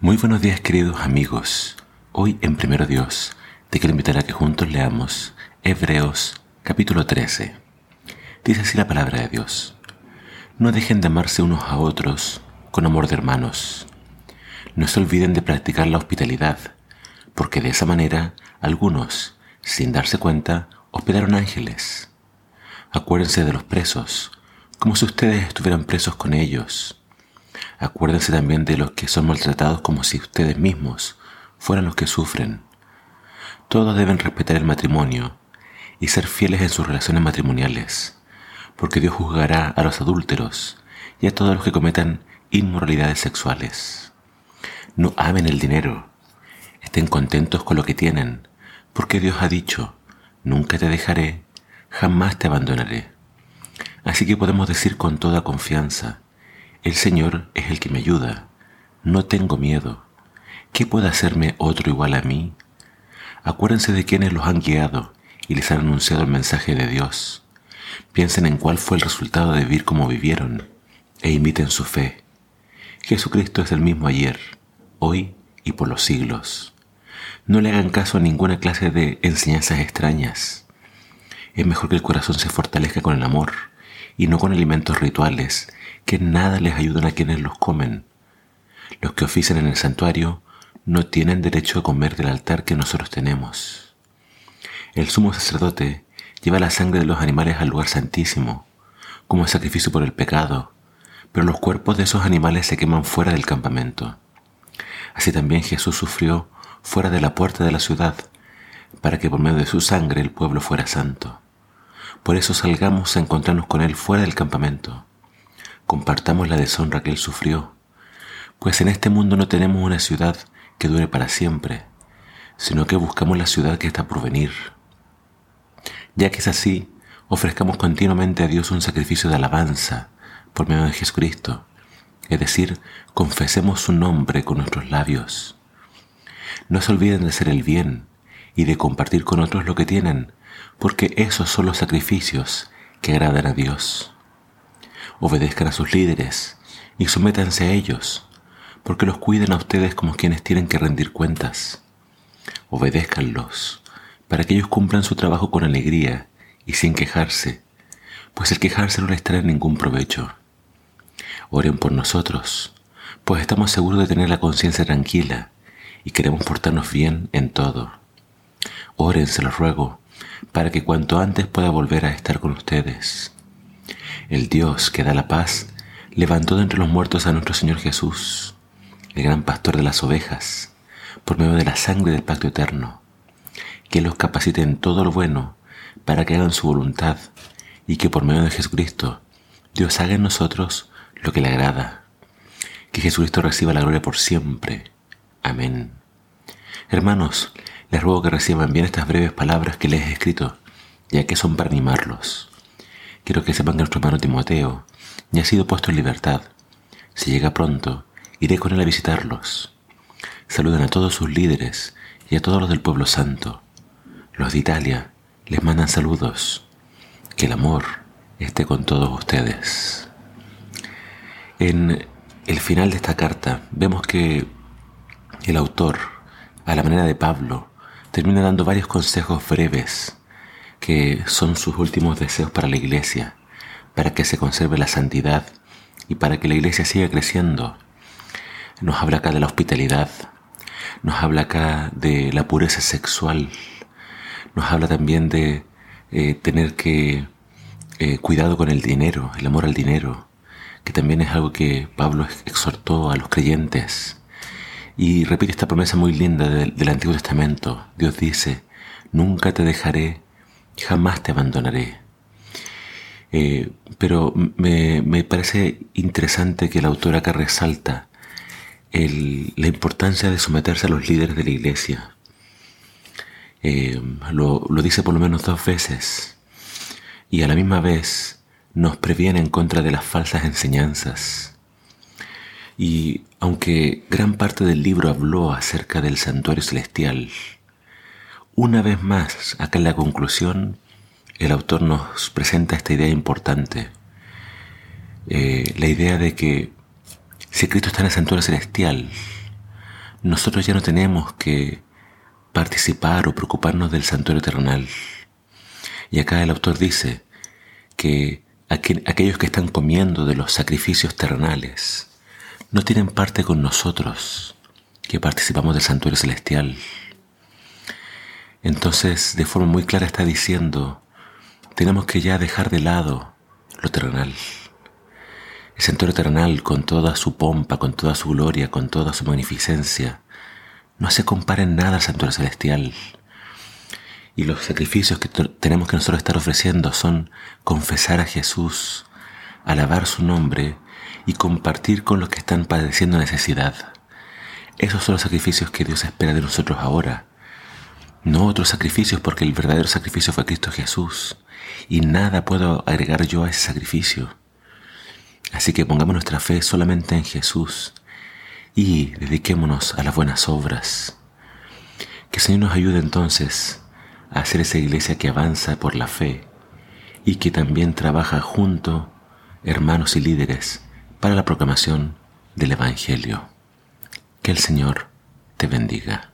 Muy buenos días queridos amigos. Hoy en Primero Dios te quiero invitar a que juntos leamos Hebreos capítulo 13. Dice así la palabra de Dios. No dejen de amarse unos a otros con amor de hermanos. No se olviden de practicar la hospitalidad, porque de esa manera algunos, sin darse cuenta, hospedaron ángeles. Acuérdense de los presos, como si ustedes estuvieran presos con ellos Acuérdense también de los que son maltratados como si ustedes mismos fueran los que sufren. Todos deben respetar el matrimonio y ser fieles en sus relaciones matrimoniales, porque Dios juzgará a los adúlteros y a todos los que cometan inmoralidades sexuales. No amen el dinero, estén contentos con lo que tienen, porque Dios ha dicho, nunca te dejaré, jamás te abandonaré. Así que podemos decir con toda confianza, el Señor es el que me ayuda. No tengo miedo. ¿Qué puede hacerme otro igual a mí? Acuérdense de quienes los han guiado y les han anunciado el mensaje de Dios. Piensen en cuál fue el resultado de vivir como vivieron e imiten su fe. Jesucristo es el mismo ayer, hoy y por los siglos. No le hagan caso a ninguna clase de enseñanzas extrañas. Es mejor que el corazón se fortalezca con el amor y no con alimentos rituales que nada les ayudan a quienes los comen. Los que ofician en el santuario no tienen derecho a comer del altar que nosotros tenemos. El sumo sacerdote lleva la sangre de los animales al lugar santísimo, como sacrificio por el pecado, pero los cuerpos de esos animales se queman fuera del campamento. Así también Jesús sufrió fuera de la puerta de la ciudad, para que por medio de su sangre el pueblo fuera santo. Por eso salgamos a encontrarnos con Él fuera del campamento compartamos la deshonra que Él sufrió, pues en este mundo no tenemos una ciudad que dure para siempre, sino que buscamos la ciudad que está por venir. Ya que es así, ofrezcamos continuamente a Dios un sacrificio de alabanza por medio de Jesucristo, es decir, confesemos su nombre con nuestros labios. No se olviden de hacer el bien y de compartir con otros lo que tienen, porque esos son los sacrificios que agradan a Dios obedezcan a sus líderes y sométanse a ellos, porque los cuiden a ustedes como quienes tienen que rendir cuentas. Obedézcanlos, para que ellos cumplan su trabajo con alegría y sin quejarse, pues el quejarse no les trae ningún provecho. Oren por nosotros, pues estamos seguros de tener la conciencia tranquila y queremos portarnos bien en todo. Oren, se los ruego, para que cuanto antes pueda volver a estar con ustedes. El Dios que da la paz levantó de entre los muertos a nuestro Señor Jesús, el gran pastor de las ovejas, por medio de la sangre del pacto eterno, que los capacite en todo lo bueno para que hagan su voluntad y que por medio de Jesucristo Dios haga en nosotros lo que le agrada. Que Jesucristo reciba la gloria por siempre. Amén. Hermanos, les ruego que reciban bien estas breves palabras que les he escrito, ya que son para animarlos. Quiero que sepan que nuestro hermano Timoteo ya ha sido puesto en libertad. Si llega pronto, iré con él a visitarlos. Saluden a todos sus líderes y a todos los del pueblo santo. Los de Italia les mandan saludos. Que el amor esté con todos ustedes. En el final de esta carta vemos que el autor, a la manera de Pablo, termina dando varios consejos breves que son sus últimos deseos para la iglesia, para que se conserve la santidad y para que la iglesia siga creciendo. Nos habla acá de la hospitalidad, nos habla acá de la pureza sexual, nos habla también de eh, tener que eh, cuidado con el dinero, el amor al dinero, que también es algo que Pablo exhortó a los creyentes. Y repite esta promesa muy linda del Antiguo Testamento. Dios dice, nunca te dejaré jamás te abandonaré. Eh, pero me, parece interesante que la autora acá resalta la importancia de someterse a los líderes de la iglesia. Eh, lo, lo, dice por lo menos dos veces y a la misma vez nos previene en contra de las falsas enseñanzas. Y aunque gran parte del libro habló acerca del santuario celestial, una vez más, acá en la conclusión, el autor nos presenta esta idea importante. Eh, la idea de que si Cristo está en el santuario celestial, nosotros ya no tenemos que participar o preocuparnos del santuario terrenal. Y acá el autor dice que aquellos que están comiendo de los sacrificios terrenales no tienen parte con nosotros, que participamos del santuario celestial. Entonces, de forma muy clara está diciendo, tenemos que ya dejar de lado lo terrenal. El santuario terrenal, con toda su pompa, con toda su gloria, con toda su magnificencia, no se compara en nada al santuario celestial. Y los sacrificios que tenemos que nosotros estar ofreciendo son confesar a Jesús, alabar su nombre y compartir con los que están padeciendo necesidad. Esos son los sacrificios que Dios espera de nosotros ahora. No otros sacrificios porque el verdadero sacrificio fue Cristo Jesús y nada puedo agregar yo a ese sacrificio. Así que pongamos nuestra fe solamente en Jesús y dediquémonos a las buenas obras. Que el Señor nos ayude entonces a hacer esa iglesia que avanza por la fe y que también trabaja junto, hermanos y líderes, para la proclamación del Evangelio. Que el Señor te bendiga.